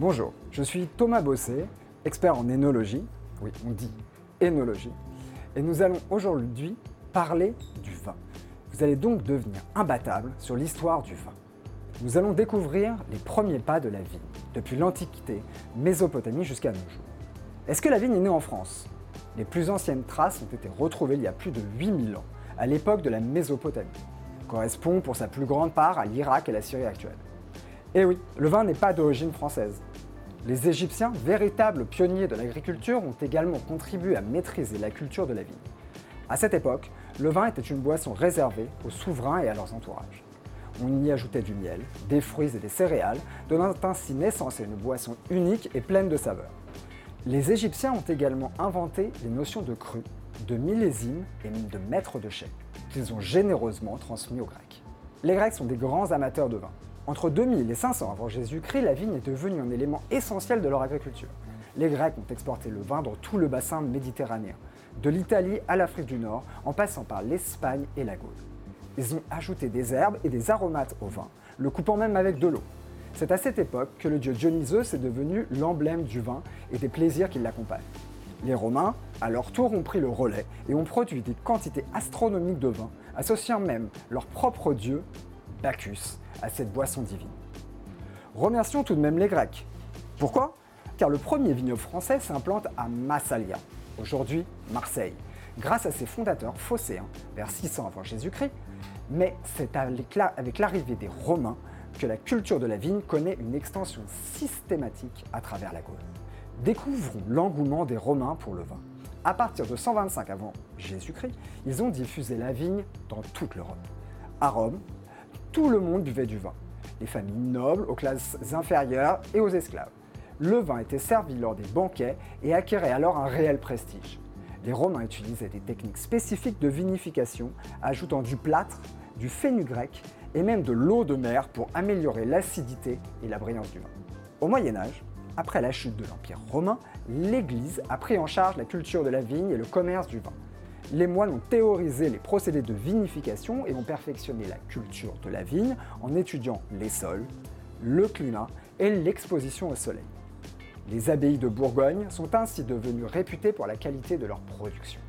Bonjour, je suis Thomas Bossé, expert en énologie, oui on dit énologie, et nous allons aujourd'hui parler du vin. Vous allez donc devenir imbattable sur l'histoire du vin. Nous allons découvrir les premiers pas de la vigne, depuis l'Antiquité, Mésopotamie jusqu'à nos jours. Est-ce que la vigne est née en France? Les plus anciennes traces ont été retrouvées il y a plus de 8000 ans, à l'époque de la Mésopotamie. Correspond pour sa plus grande part à l'Irak et la Syrie actuelle. Et oui, le vin n'est pas d'origine française. Les Égyptiens, véritables pionniers de l'agriculture, ont également contribué à maîtriser la culture de la vigne. À cette époque, le vin était une boisson réservée aux souverains et à leurs entourages. On y ajoutait du miel, des fruits et des céréales, donnant ainsi naissance à une boisson unique et pleine de saveurs. Les Égyptiens ont également inventé les notions de cru, de millésime et de maître de chai, qu'ils ont généreusement transmis aux Grecs. Les Grecs sont des grands amateurs de vin. Entre 2000 et 500 avant Jésus-Christ, la vigne est devenue un élément essentiel de leur agriculture. Les Grecs ont exporté le vin dans tout le bassin méditerranéen, de l'Italie à l'Afrique du Nord, en passant par l'Espagne et la Gaule. Ils ont ajouté des herbes et des aromates au vin, le coupant même avec de l'eau. C'est à cette époque que le dieu Dionysos est devenu l'emblème du vin et des plaisirs qui l'accompagnent. Les Romains, à leur tour, ont pris le relais et ont produit des quantités astronomiques de vin, associant même leur propre dieu, Bacchus, à cette boisson divine. Remercions tout de même les Grecs. Pourquoi? Car le premier vignoble français s'implante à Massalia, aujourd'hui Marseille, grâce à ses fondateurs phocéens vers 600 avant Jésus-Christ, mais c'est avec l'arrivée des Romains que la culture de la vigne connaît une extension systématique à travers la Gaule. Découvrons l'engouement des Romains pour le vin. À partir de 125 avant Jésus-Christ, ils ont diffusé la vigne dans toute l'Europe. À Rome, tout le monde buvait du vin, les familles nobles, aux classes inférieures et aux esclaves. Le vin était servi lors des banquets et acquérait alors un réel prestige. Les Romains utilisaient des techniques spécifiques de vinification, ajoutant du plâtre, du fenugrec et même de l'eau de mer pour améliorer l'acidité et la brillance du vin. Au Moyen Âge, après la chute de l'Empire romain, l'Église a pris en charge la culture de la vigne et le commerce du vin les moines ont théorisé les procédés de vinification et ont perfectionné la culture de la vigne en étudiant les sols, le climat et l'exposition au soleil. Les abbayes de Bourgogne sont ainsi devenues réputées pour la qualité de leur production.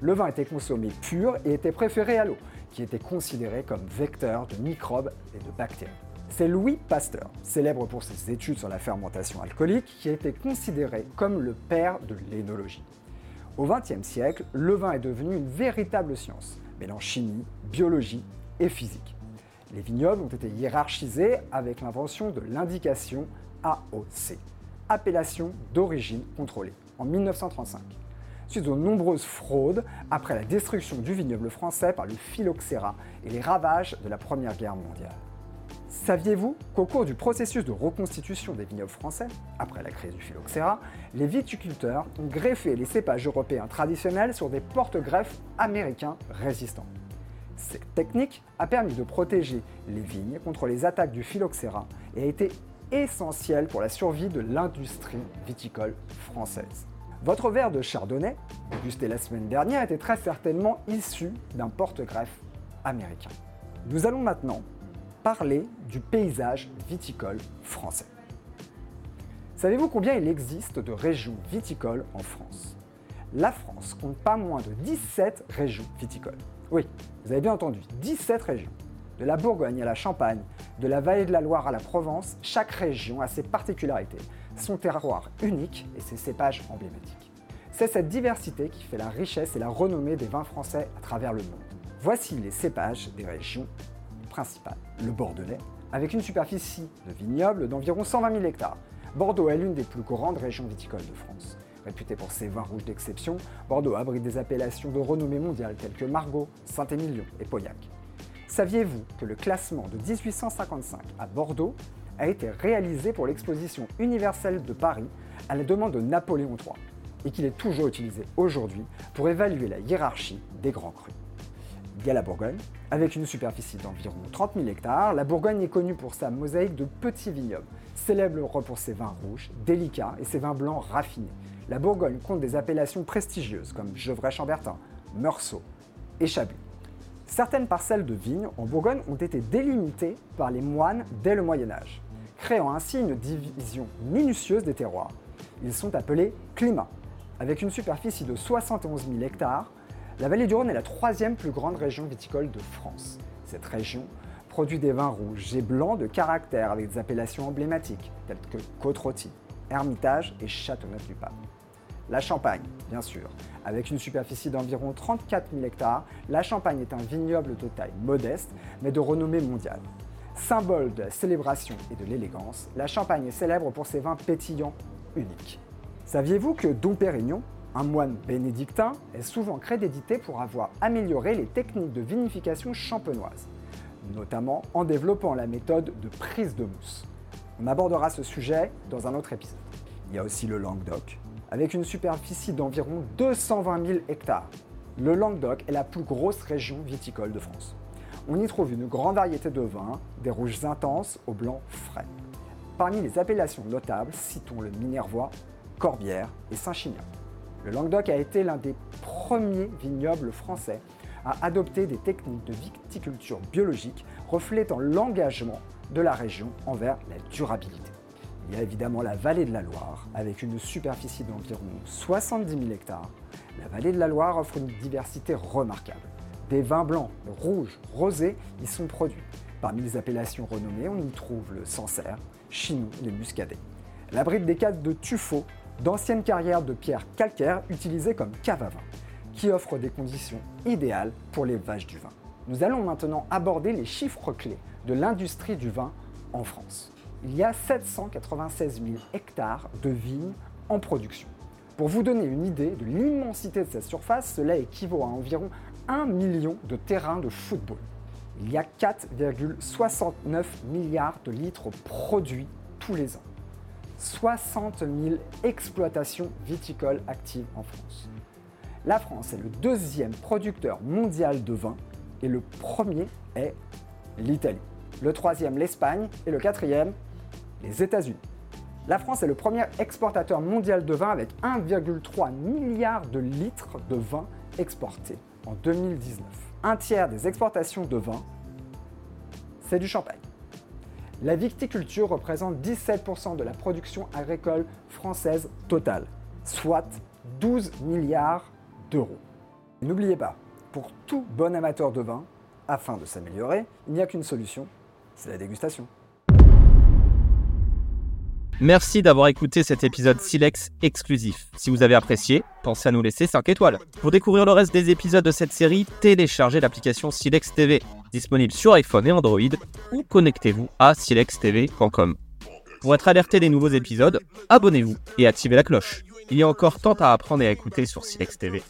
Le vin était consommé pur et était préféré à l'eau, qui était considéré comme vecteur de microbes et de bactéries. C'est Louis Pasteur, célèbre pour ses études sur la fermentation alcoolique, qui a été considéré comme le père de l'énologie. Au XXe siècle, le vin est devenu une véritable science, mêlant chimie, biologie et physique. Les vignobles ont été hiérarchisés avec l'invention de l'indication AOC, appellation d'origine contrôlée, en 1935. Suite aux nombreuses fraudes après la destruction du vignoble français par le phylloxéra et les ravages de la Première Guerre mondiale. Saviez-vous qu'au cours du processus de reconstitution des vignobles français, après la crise du phylloxéra, les viticulteurs ont greffé les cépages européens traditionnels sur des porte-greffes américains résistants? Cette technique a permis de protéger les vignes contre les attaques du phylloxéra et a été essentielle pour la survie de l'industrie viticole française. Votre verre de chardonnay, dégusté la semaine dernière, était très certainement issu d'un porte-greffe américain. Nous allons maintenant parler du paysage viticole français. Savez-vous combien il existe de régions viticoles en France? La France compte pas moins de 17 régions viticoles. Oui, vous avez bien entendu, 17 régions. De la Bourgogne à la Champagne, de la vallée de la Loire à la Provence, chaque région a ses particularités, son terroir unique et ses cépages emblématiques. C'est cette diversité qui fait la richesse et la renommée des vins français à travers le monde. Voici les cépages des régions le Bordelais, avec une superficie de vignobles d'environ 120 000 hectares. Bordeaux est l'une des plus grandes régions viticoles de France. Réputé pour ses vins rouges d'exception, Bordeaux abrite des appellations de renommée mondiale telles que Margaux, Saint-Émilion et Pauillac. Saviez-vous que le classement de 1855 à Bordeaux a été réalisé pour l'exposition universelle de Paris à la demande de Napoléon III et qu'il est toujours utilisé aujourd'hui pour évaluer la hiérarchie des grands crus? Y a la Bourgogne. Avec une superficie d'environ 30 000 hectares, la Bourgogne est connue pour sa mosaïque de petits vignobles, célèbre pour ses vins rouges, délicats et ses vins blancs raffinés. La Bourgogne compte des appellations prestigieuses comme Gevrey-Chambertin, Meursault et Chablis. Certaines parcelles de vignes en Bourgogne ont été délimitées par les moines dès le Moyen Âge, créant ainsi une division minutieuse des terroirs. Ils sont appelés climats. Avec une superficie de 71 000 hectares, la vallée du Rhône est la troisième plus grande région viticole de France. Cette région produit des vins rouges et blancs de caractère avec des appellations emblématiques telles que Côte-Rôtie, Hermitage et Châteauneuf-du-Pape. La Champagne, bien sûr. Avec une superficie d'environ 34 000 hectares, la Champagne est un vignoble de taille modeste, mais de renommée mondiale. Symbole de la célébration et de l'élégance, la Champagne est célèbre pour ses vins pétillants uniques. Saviez-vous que Dom Pérignon, un moine bénédictin est souvent crédité pour avoir amélioré les techniques de vinification champenoise, notamment en développant la méthode de prise de mousse. On abordera ce sujet dans un autre épisode. Il y a aussi le Languedoc, avec une superficie d'environ 220 000 hectares. Le Languedoc est la plus grosse région viticole de France. On y trouve une grande variété de vins, des rouges intenses aux blancs frais. Parmi les appellations notables, citons le Minervois, Corbière et Saint-Chinian. Le Languedoc a été l'un des premiers vignobles français à adopter des techniques de viticulture biologique reflétant l'engagement de la région envers la durabilité. Il y a évidemment la vallée de la Loire, avec une superficie d'environ 70 000 hectares. La vallée de la Loire offre une diversité remarquable. Des vins blancs, rouges, rosés y sont produits. Parmi les appellations renommées, on y trouve le Sancerre, Chinou et le Muscadet. L'abrite des cadres de Tuffeau d'anciennes carrières de pierre calcaire utilisées comme cave à vin, qui offrent des conditions idéales pour les vaches du vin. Nous allons maintenant aborder les chiffres clés de l'industrie du vin en France. Il y a 796 000 hectares de vignes en production. Pour vous donner une idée de l'immensité de cette surface, cela équivaut à environ 1 million de terrains de football. Il y a 4,69 milliards de litres produits tous les ans. 60 000 exploitations viticoles actives en France. La France est le deuxième producteur mondial de vin et le premier est l'Italie. Le troisième, l'Espagne et le quatrième, les États-Unis. La France est le premier exportateur mondial de vin avec 1,3 milliard de litres de vin exportés en 2019. Un tiers des exportations de vin, c'est du champagne. La viticulture représente 17% de la production agricole française totale, soit 12 milliards d'euros. N'oubliez pas, pour tout bon amateur de vin, afin de s'améliorer, il n'y a qu'une solution, c'est la dégustation. Merci d'avoir écouté cet épisode Silex exclusif. Si vous avez apprécié, pensez à nous laisser 5 étoiles. Pour découvrir le reste des épisodes de cette série, téléchargez l'application Silex TV, disponible sur iPhone et Android, ou connectez-vous à silextv.com. Pour être alerté des nouveaux épisodes, abonnez-vous et activez la cloche. Il y a encore tant à apprendre et à écouter sur Silex TV.